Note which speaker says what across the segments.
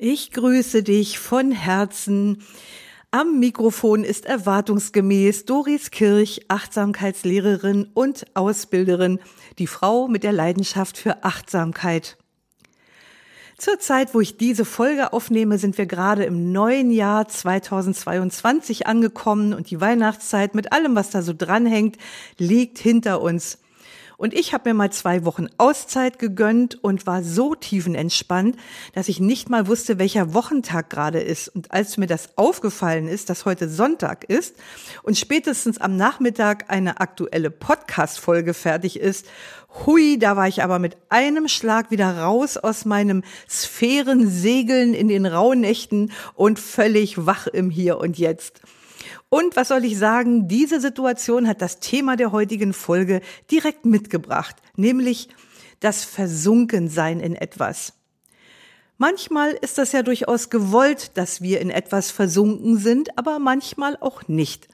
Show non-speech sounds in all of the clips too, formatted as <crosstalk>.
Speaker 1: Ich grüße dich von Herzen. Am Mikrofon ist erwartungsgemäß Doris Kirch, Achtsamkeitslehrerin und Ausbilderin, die Frau mit der Leidenschaft für Achtsamkeit. Zur Zeit, wo ich diese Folge aufnehme, sind wir gerade im neuen Jahr 2022 angekommen und die Weihnachtszeit mit allem, was da so dranhängt, liegt hinter uns. Und ich habe mir mal zwei Wochen Auszeit gegönnt und war so tiefenentspannt, dass ich nicht mal wusste, welcher Wochentag gerade ist. Und als mir das aufgefallen ist, dass heute Sonntag ist und spätestens am Nachmittag eine aktuelle Podcast-Folge fertig ist, hui, da war ich aber mit einem Schlag wieder raus aus meinem Sphärensegeln in den Rauhnächten und völlig wach im Hier und Jetzt. Und was soll ich sagen, diese Situation hat das Thema der heutigen Folge direkt mitgebracht, nämlich das Versunkensein in etwas. Manchmal ist das ja durchaus gewollt, dass wir in etwas versunken sind, aber manchmal auch nicht.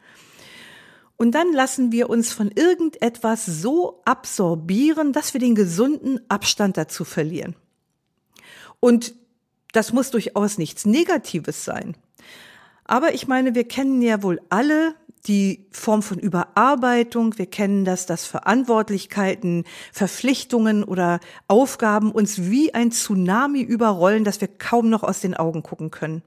Speaker 1: Und dann lassen wir uns von irgendetwas so absorbieren, dass wir den gesunden Abstand dazu verlieren. Und das muss durchaus nichts Negatives sein. Aber ich meine, wir kennen ja wohl alle die Form von Überarbeitung. Wir kennen das, dass Verantwortlichkeiten, Verpflichtungen oder Aufgaben uns wie ein Tsunami überrollen, dass wir kaum noch aus den Augen gucken können.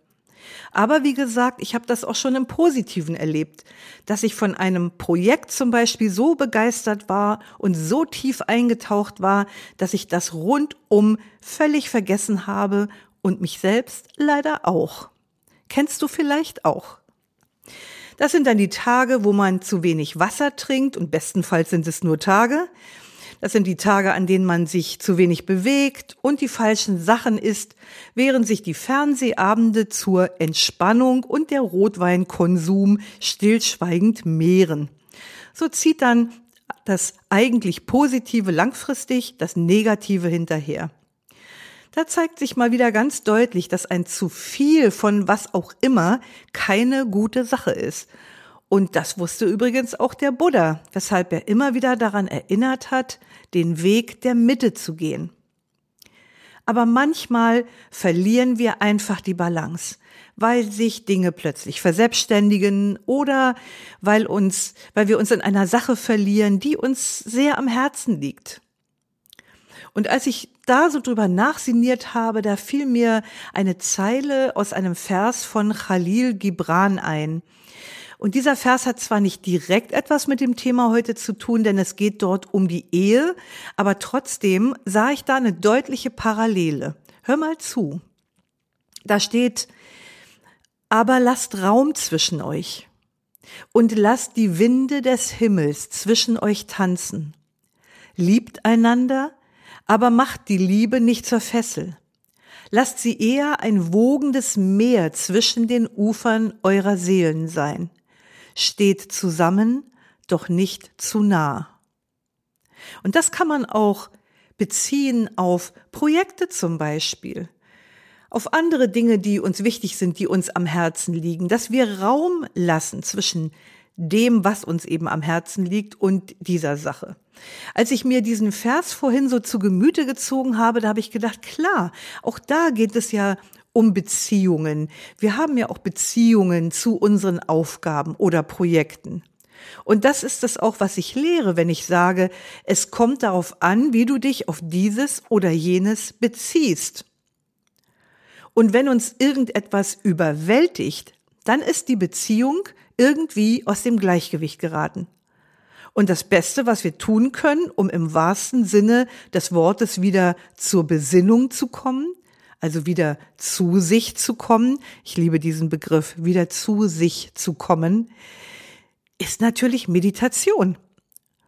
Speaker 1: Aber wie gesagt, ich habe das auch schon im Positiven erlebt, dass ich von einem Projekt zum Beispiel so begeistert war und so tief eingetaucht war, dass ich das rundum völlig vergessen habe und mich selbst leider auch. Kennst du vielleicht auch. Das sind dann die Tage, wo man zu wenig Wasser trinkt und bestenfalls sind es nur Tage. Das sind die Tage, an denen man sich zu wenig bewegt und die falschen Sachen isst, während sich die Fernsehabende zur Entspannung und der Rotweinkonsum stillschweigend mehren. So zieht dann das eigentlich Positive langfristig das Negative hinterher. Da zeigt sich mal wieder ganz deutlich, dass ein zu viel von was auch immer keine gute Sache ist. Und das wusste übrigens auch der Buddha, weshalb er immer wieder daran erinnert hat, den Weg der Mitte zu gehen. Aber manchmal verlieren wir einfach die Balance, weil sich Dinge plötzlich verselbstständigen oder weil uns, weil wir uns in einer Sache verlieren, die uns sehr am Herzen liegt. Und als ich da so drüber nachsiniert habe, da fiel mir eine Zeile aus einem Vers von Khalil Gibran ein. Und dieser Vers hat zwar nicht direkt etwas mit dem Thema heute zu tun, denn es geht dort um die Ehe, aber trotzdem sah ich da eine deutliche Parallele. Hör mal zu. Da steht, aber lasst Raum zwischen euch und lasst die Winde des Himmels zwischen euch tanzen. Liebt einander, aber macht die Liebe nicht zur Fessel. Lasst sie eher ein wogendes Meer zwischen den Ufern eurer Seelen sein. Steht zusammen, doch nicht zu nah. Und das kann man auch beziehen auf Projekte zum Beispiel, auf andere Dinge, die uns wichtig sind, die uns am Herzen liegen, dass wir Raum lassen zwischen dem, was uns eben am Herzen liegt und dieser Sache. Als ich mir diesen Vers vorhin so zu Gemüte gezogen habe, da habe ich gedacht, klar, auch da geht es ja um Beziehungen. Wir haben ja auch Beziehungen zu unseren Aufgaben oder Projekten. Und das ist es auch, was ich lehre, wenn ich sage, es kommt darauf an, wie du dich auf dieses oder jenes beziehst. Und wenn uns irgendetwas überwältigt, dann ist die Beziehung irgendwie aus dem Gleichgewicht geraten. Und das Beste, was wir tun können, um im wahrsten Sinne des Wortes wieder zur Besinnung zu kommen, also wieder zu sich zu kommen, ich liebe diesen Begriff, wieder zu sich zu kommen, ist natürlich Meditation.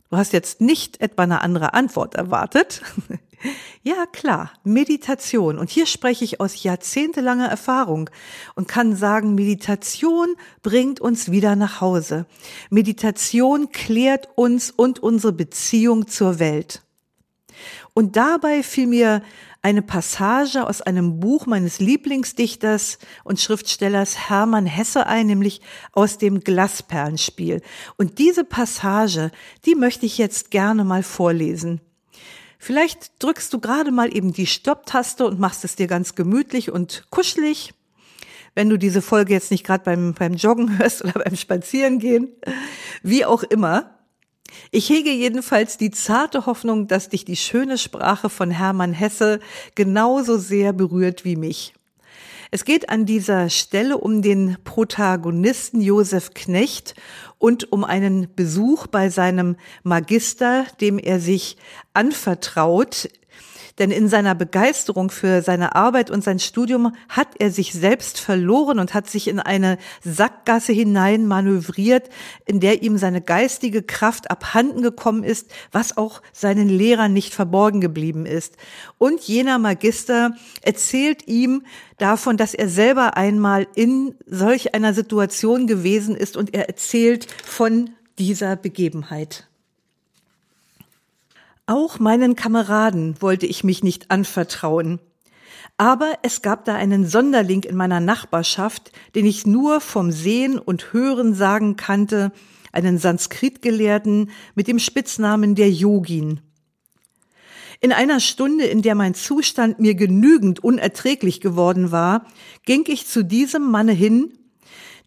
Speaker 1: Du hast jetzt nicht etwa eine andere Antwort erwartet. <laughs> ja, klar, Meditation. Und hier spreche ich aus jahrzehntelanger Erfahrung und kann sagen, Meditation bringt uns wieder nach Hause. Meditation klärt uns und unsere Beziehung zur Welt. Und dabei fiel mir eine Passage aus einem Buch meines Lieblingsdichters und Schriftstellers Hermann Hesse ein, nämlich aus dem Glasperlenspiel. Und diese Passage, die möchte ich jetzt gerne mal vorlesen. Vielleicht drückst du gerade mal eben die Stopptaste und machst es dir ganz gemütlich und kuschelig. Wenn du diese Folge jetzt nicht gerade beim, beim Joggen <laughs> hörst oder beim Spazierengehen, wie auch immer. Ich hege jedenfalls die zarte Hoffnung, dass dich die schöne Sprache von Hermann Hesse genauso sehr berührt wie mich. Es geht an dieser Stelle um den Protagonisten Josef Knecht und um einen Besuch bei seinem Magister, dem er sich anvertraut denn in seiner Begeisterung für seine Arbeit und sein Studium hat er sich selbst verloren und hat sich in eine Sackgasse hinein manövriert, in der ihm seine geistige Kraft abhanden gekommen ist, was auch seinen Lehrern nicht verborgen geblieben ist. Und jener Magister erzählt ihm davon, dass er selber einmal in solch einer Situation gewesen ist und er erzählt von dieser Begebenheit. Auch meinen Kameraden wollte ich mich nicht anvertrauen. Aber es gab da einen Sonderling in meiner Nachbarschaft, den ich nur vom Sehen und Hören sagen kannte, einen Sanskrit-Gelehrten mit dem Spitznamen der Yogin. In einer Stunde, in der mein Zustand mir genügend unerträglich geworden war, ging ich zu diesem Manne hin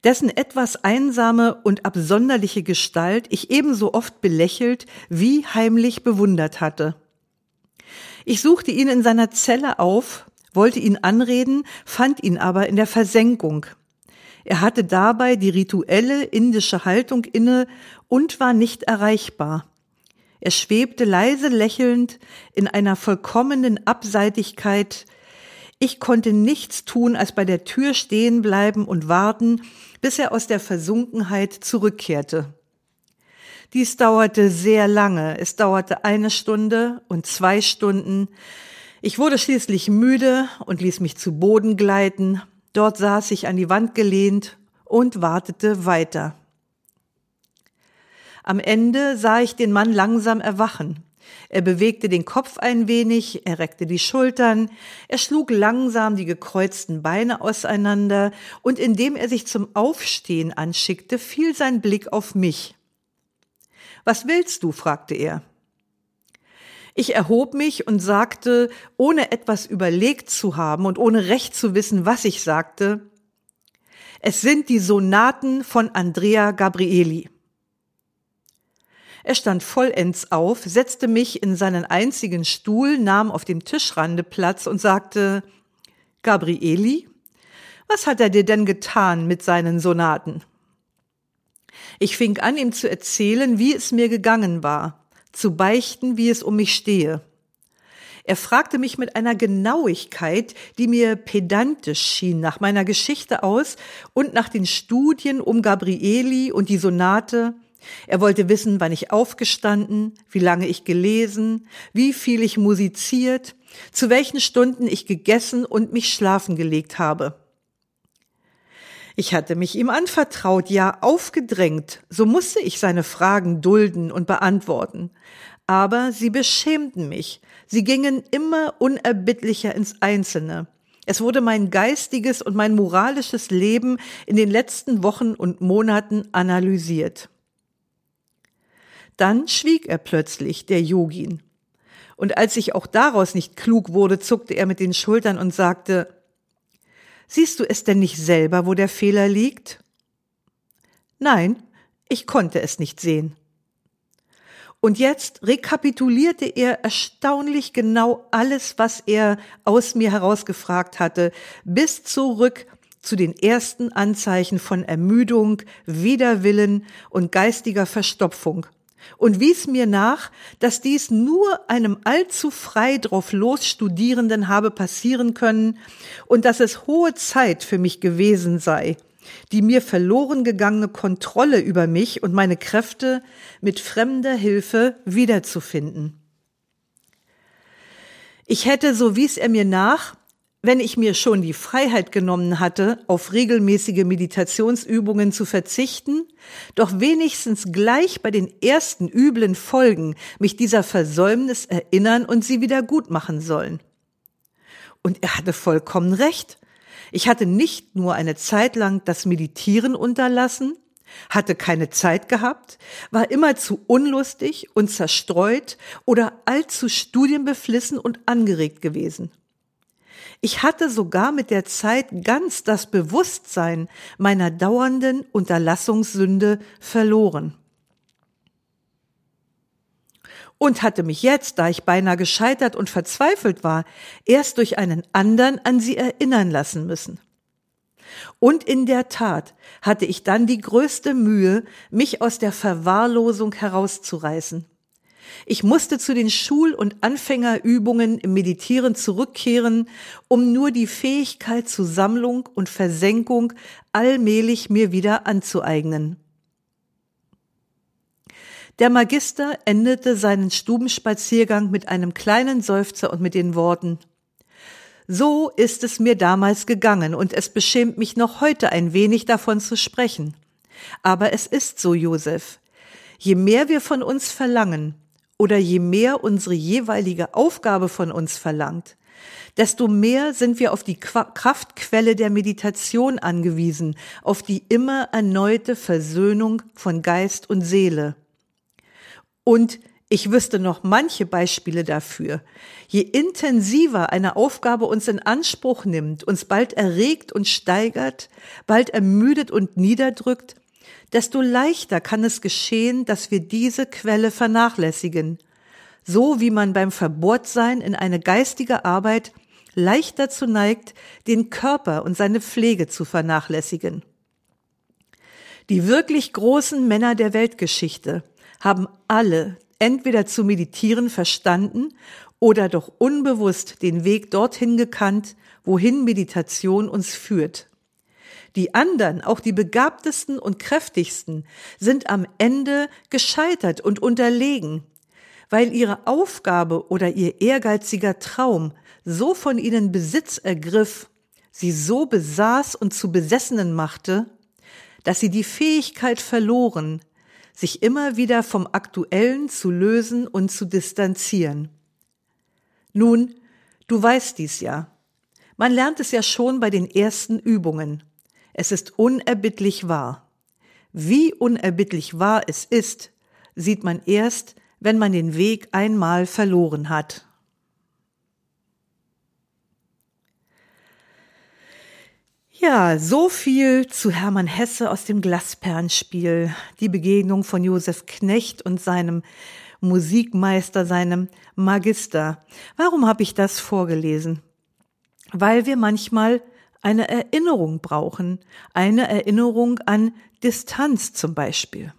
Speaker 1: dessen etwas einsame und absonderliche Gestalt ich ebenso oft belächelt wie heimlich bewundert hatte. Ich suchte ihn in seiner Zelle auf, wollte ihn anreden, fand ihn aber in der Versenkung. Er hatte dabei die rituelle indische Haltung inne und war nicht erreichbar. Er schwebte leise lächelnd in einer vollkommenen Abseitigkeit. Ich konnte nichts tun, als bei der Tür stehen bleiben und warten, bis er aus der Versunkenheit zurückkehrte. Dies dauerte sehr lange. Es dauerte eine Stunde und zwei Stunden. Ich wurde schließlich müde und ließ mich zu Boden gleiten. Dort saß ich an die Wand gelehnt und wartete weiter. Am Ende sah ich den Mann langsam erwachen. Er bewegte den Kopf ein wenig, er reckte die Schultern, er schlug langsam die gekreuzten Beine auseinander, und indem er sich zum Aufstehen anschickte, fiel sein Blick auf mich. Was willst du? fragte er. Ich erhob mich und sagte, ohne etwas überlegt zu haben und ohne recht zu wissen, was ich sagte, es sind die Sonaten von Andrea Gabrieli. Er stand vollends auf, setzte mich in seinen einzigen Stuhl, nahm auf dem Tischrande Platz und sagte, Gabrieli, was hat er dir denn getan mit seinen Sonaten? Ich fing an, ihm zu erzählen, wie es mir gegangen war, zu beichten, wie es um mich stehe. Er fragte mich mit einer Genauigkeit, die mir pedantisch schien, nach meiner Geschichte aus und nach den Studien um Gabrieli und die Sonate, er wollte wissen, wann ich aufgestanden, wie lange ich gelesen, wie viel ich musiziert, zu welchen Stunden ich gegessen und mich schlafen gelegt habe. Ich hatte mich ihm anvertraut, ja aufgedrängt, so musste ich seine Fragen dulden und beantworten. Aber sie beschämten mich, sie gingen immer unerbittlicher ins Einzelne. Es wurde mein geistiges und mein moralisches Leben in den letzten Wochen und Monaten analysiert. Dann schwieg er plötzlich, der Yogin. Und als ich auch daraus nicht klug wurde, zuckte er mit den Schultern und sagte, Siehst du es denn nicht selber, wo der Fehler liegt? Nein, ich konnte es nicht sehen. Und jetzt rekapitulierte er erstaunlich genau alles, was er aus mir herausgefragt hatte, bis zurück zu den ersten Anzeichen von Ermüdung, Widerwillen und geistiger Verstopfung und wies mir nach, dass dies nur einem allzu frei drauf los Studierenden habe passieren können und dass es hohe Zeit für mich gewesen sei, die mir verloren gegangene Kontrolle über mich und meine Kräfte mit fremder Hilfe wiederzufinden. Ich hätte, so wies er mir nach, wenn ich mir schon die Freiheit genommen hatte, auf regelmäßige Meditationsübungen zu verzichten, doch wenigstens gleich bei den ersten üblen Folgen mich dieser Versäumnis erinnern und sie wieder gut machen sollen. Und er hatte vollkommen recht. Ich hatte nicht nur eine Zeit lang das Meditieren unterlassen, hatte keine Zeit gehabt, war immer zu unlustig und zerstreut oder allzu studienbeflissen und angeregt gewesen. Ich hatte sogar mit der Zeit ganz das Bewusstsein meiner dauernden Unterlassungssünde verloren. Und hatte mich jetzt, da ich beinahe gescheitert und verzweifelt war, erst durch einen anderen an sie erinnern lassen müssen. Und in der Tat hatte ich dann die größte Mühe, mich aus der Verwahrlosung herauszureißen. Ich musste zu den Schul- und Anfängerübungen im Meditieren zurückkehren, um nur die Fähigkeit zu Sammlung und Versenkung allmählich mir wieder anzueignen. Der Magister endete seinen Stubenspaziergang mit einem kleinen Seufzer und mit den Worten So ist es mir damals gegangen, und es beschämt mich noch heute ein wenig davon zu sprechen. Aber es ist so, Josef. Je mehr wir von uns verlangen, oder je mehr unsere jeweilige Aufgabe von uns verlangt, desto mehr sind wir auf die Kraftquelle der Meditation angewiesen, auf die immer erneute Versöhnung von Geist und Seele. Und ich wüsste noch manche Beispiele dafür. Je intensiver eine Aufgabe uns in Anspruch nimmt, uns bald erregt und steigert, bald ermüdet und niederdrückt, desto leichter kann es geschehen, dass wir diese Quelle vernachlässigen, so wie man beim Verbohrtsein in eine geistige Arbeit leicht dazu neigt, den Körper und seine Pflege zu vernachlässigen. Die wirklich großen Männer der Weltgeschichte haben alle entweder zu meditieren verstanden oder doch unbewusst den Weg dorthin gekannt, wohin Meditation uns führt. Die anderen, auch die begabtesten und kräftigsten, sind am Ende gescheitert und unterlegen, weil ihre Aufgabe oder ihr ehrgeiziger Traum so von ihnen Besitz ergriff, sie so besaß und zu Besessenen machte, dass sie die Fähigkeit verloren, sich immer wieder vom Aktuellen zu lösen und zu distanzieren. Nun, du weißt dies ja. Man lernt es ja schon bei den ersten Übungen. Es ist unerbittlich wahr. Wie unerbittlich wahr es ist, sieht man erst, wenn man den Weg einmal verloren hat. Ja, so viel zu Hermann Hesse aus dem Glasperlenspiel, die Begegnung von Josef Knecht und seinem Musikmeister, seinem Magister. Warum habe ich das vorgelesen? Weil wir manchmal eine Erinnerung brauchen, eine Erinnerung an Distanz zum Beispiel.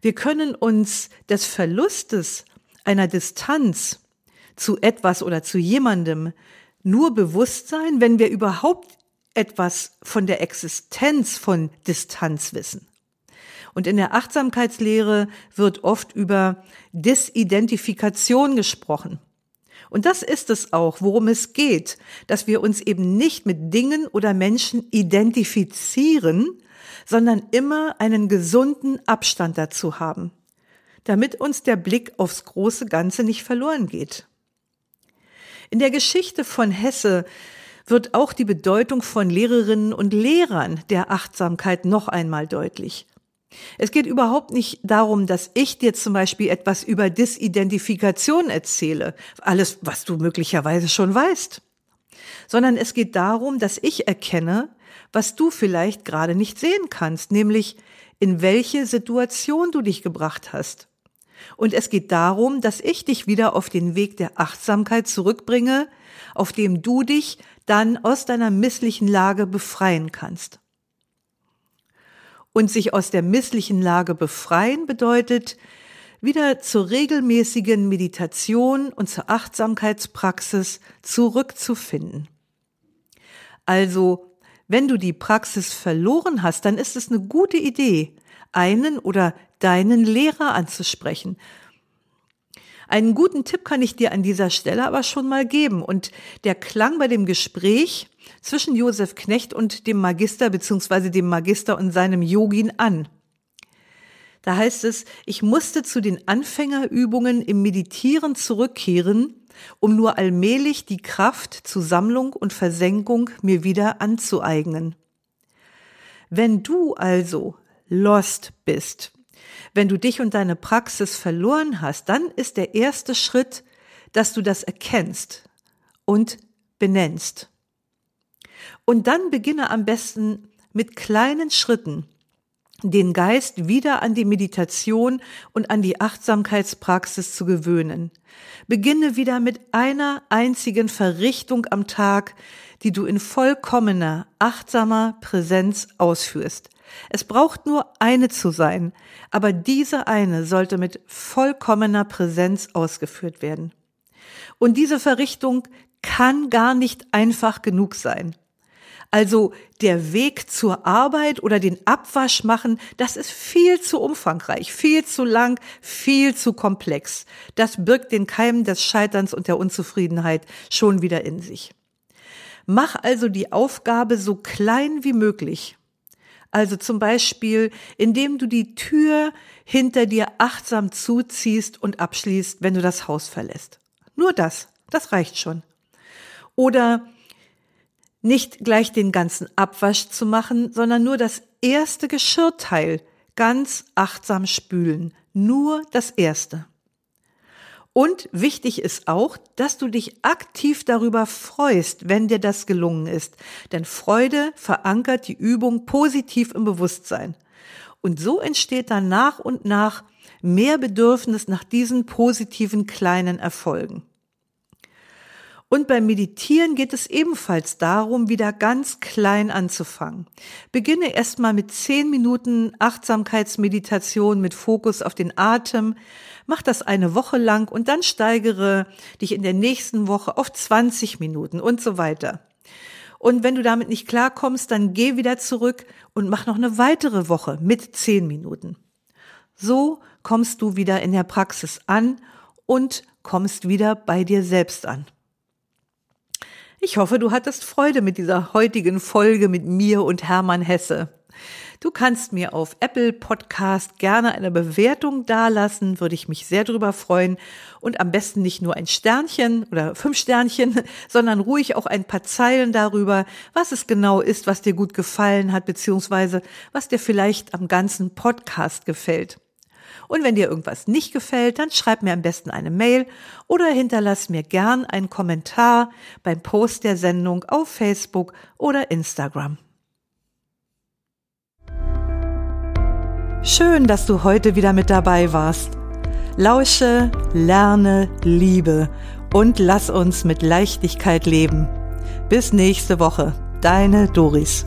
Speaker 1: Wir können uns des Verlustes einer Distanz zu etwas oder zu jemandem nur bewusst sein, wenn wir überhaupt etwas von der Existenz von Distanz wissen. Und in der Achtsamkeitslehre wird oft über Disidentifikation gesprochen. Und das ist es auch, worum es geht, dass wir uns eben nicht mit Dingen oder Menschen identifizieren, sondern immer einen gesunden Abstand dazu haben, damit uns der Blick aufs große Ganze nicht verloren geht. In der Geschichte von Hesse wird auch die Bedeutung von Lehrerinnen und Lehrern der Achtsamkeit noch einmal deutlich. Es geht überhaupt nicht darum, dass ich dir zum Beispiel etwas über Disidentifikation erzähle, alles, was du möglicherweise schon weißt, sondern es geht darum, dass ich erkenne, was du vielleicht gerade nicht sehen kannst, nämlich in welche Situation du dich gebracht hast. Und es geht darum, dass ich dich wieder auf den Weg der Achtsamkeit zurückbringe, auf dem du dich dann aus deiner misslichen Lage befreien kannst. Und sich aus der misslichen Lage befreien bedeutet, wieder zur regelmäßigen Meditation und zur Achtsamkeitspraxis zurückzufinden. Also Wenn du die Praxis verloren hast, dann ist es eine gute Idee, einen oder deinen Lehrer anzusprechen. Einen guten Tipp kann ich dir an dieser Stelle aber schon mal geben. Und der klang bei dem Gespräch zwischen Josef Knecht und dem Magister beziehungsweise dem Magister und seinem Yogin an. Da heißt es, ich musste zu den Anfängerübungen im Meditieren zurückkehren, um nur allmählich die Kraft zu Sammlung und Versenkung mir wieder anzueignen. Wenn du also lost bist, wenn du dich und deine Praxis verloren hast, dann ist der erste Schritt, dass du das erkennst und benennst. Und dann beginne am besten mit kleinen Schritten, den Geist wieder an die Meditation und an die Achtsamkeitspraxis zu gewöhnen. Beginne wieder mit einer einzigen Verrichtung am Tag, die du in vollkommener, achtsamer Präsenz ausführst. Es braucht nur eine zu sein, aber diese eine sollte mit vollkommener Präsenz ausgeführt werden. Und diese Verrichtung kann gar nicht einfach genug sein. Also der Weg zur Arbeit oder den Abwasch machen, das ist viel zu umfangreich, viel zu lang, viel zu komplex. Das birgt den Keim des Scheiterns und der Unzufriedenheit schon wieder in sich. Mach also die Aufgabe so klein wie möglich. Also zum Beispiel, indem du die Tür hinter dir achtsam zuziehst und abschließt, wenn du das Haus verlässt. Nur das, das reicht schon. Oder nicht gleich den ganzen Abwasch zu machen, sondern nur das erste Geschirrteil ganz achtsam spülen. Nur das erste. Und wichtig ist auch, dass du dich aktiv darüber freust, wenn dir das gelungen ist. Denn Freude verankert die Übung positiv im Bewusstsein. Und so entsteht dann nach und nach mehr Bedürfnis nach diesen positiven kleinen Erfolgen. Und beim Meditieren geht es ebenfalls darum, wieder ganz klein anzufangen. Beginne erstmal mit zehn Minuten Achtsamkeitsmeditation mit Fokus auf den Atem. Mach das eine Woche lang und dann steigere dich in der nächsten Woche auf 20 Minuten und so weiter. Und wenn du damit nicht klarkommst, dann geh wieder zurück und mach noch eine weitere Woche mit zehn Minuten. So kommst du wieder in der Praxis an und kommst wieder bei dir selbst an. Ich hoffe, du hattest Freude mit dieser heutigen Folge mit mir und Hermann Hesse. Du kannst mir auf Apple Podcast gerne eine Bewertung dalassen, würde ich mich sehr drüber freuen. Und am besten nicht nur ein Sternchen oder fünf Sternchen, <laughs> sondern ruhig auch ein paar Zeilen darüber, was es genau ist, was dir gut gefallen hat, beziehungsweise was dir vielleicht am ganzen Podcast gefällt. Und wenn dir irgendwas nicht gefällt, dann schreib mir am besten eine Mail oder hinterlass mir gern einen Kommentar beim Post der Sendung auf Facebook oder Instagram. Schön, dass du heute wieder mit dabei warst. Lausche, lerne, liebe und lass uns mit Leichtigkeit leben. Bis nächste Woche. Deine Doris.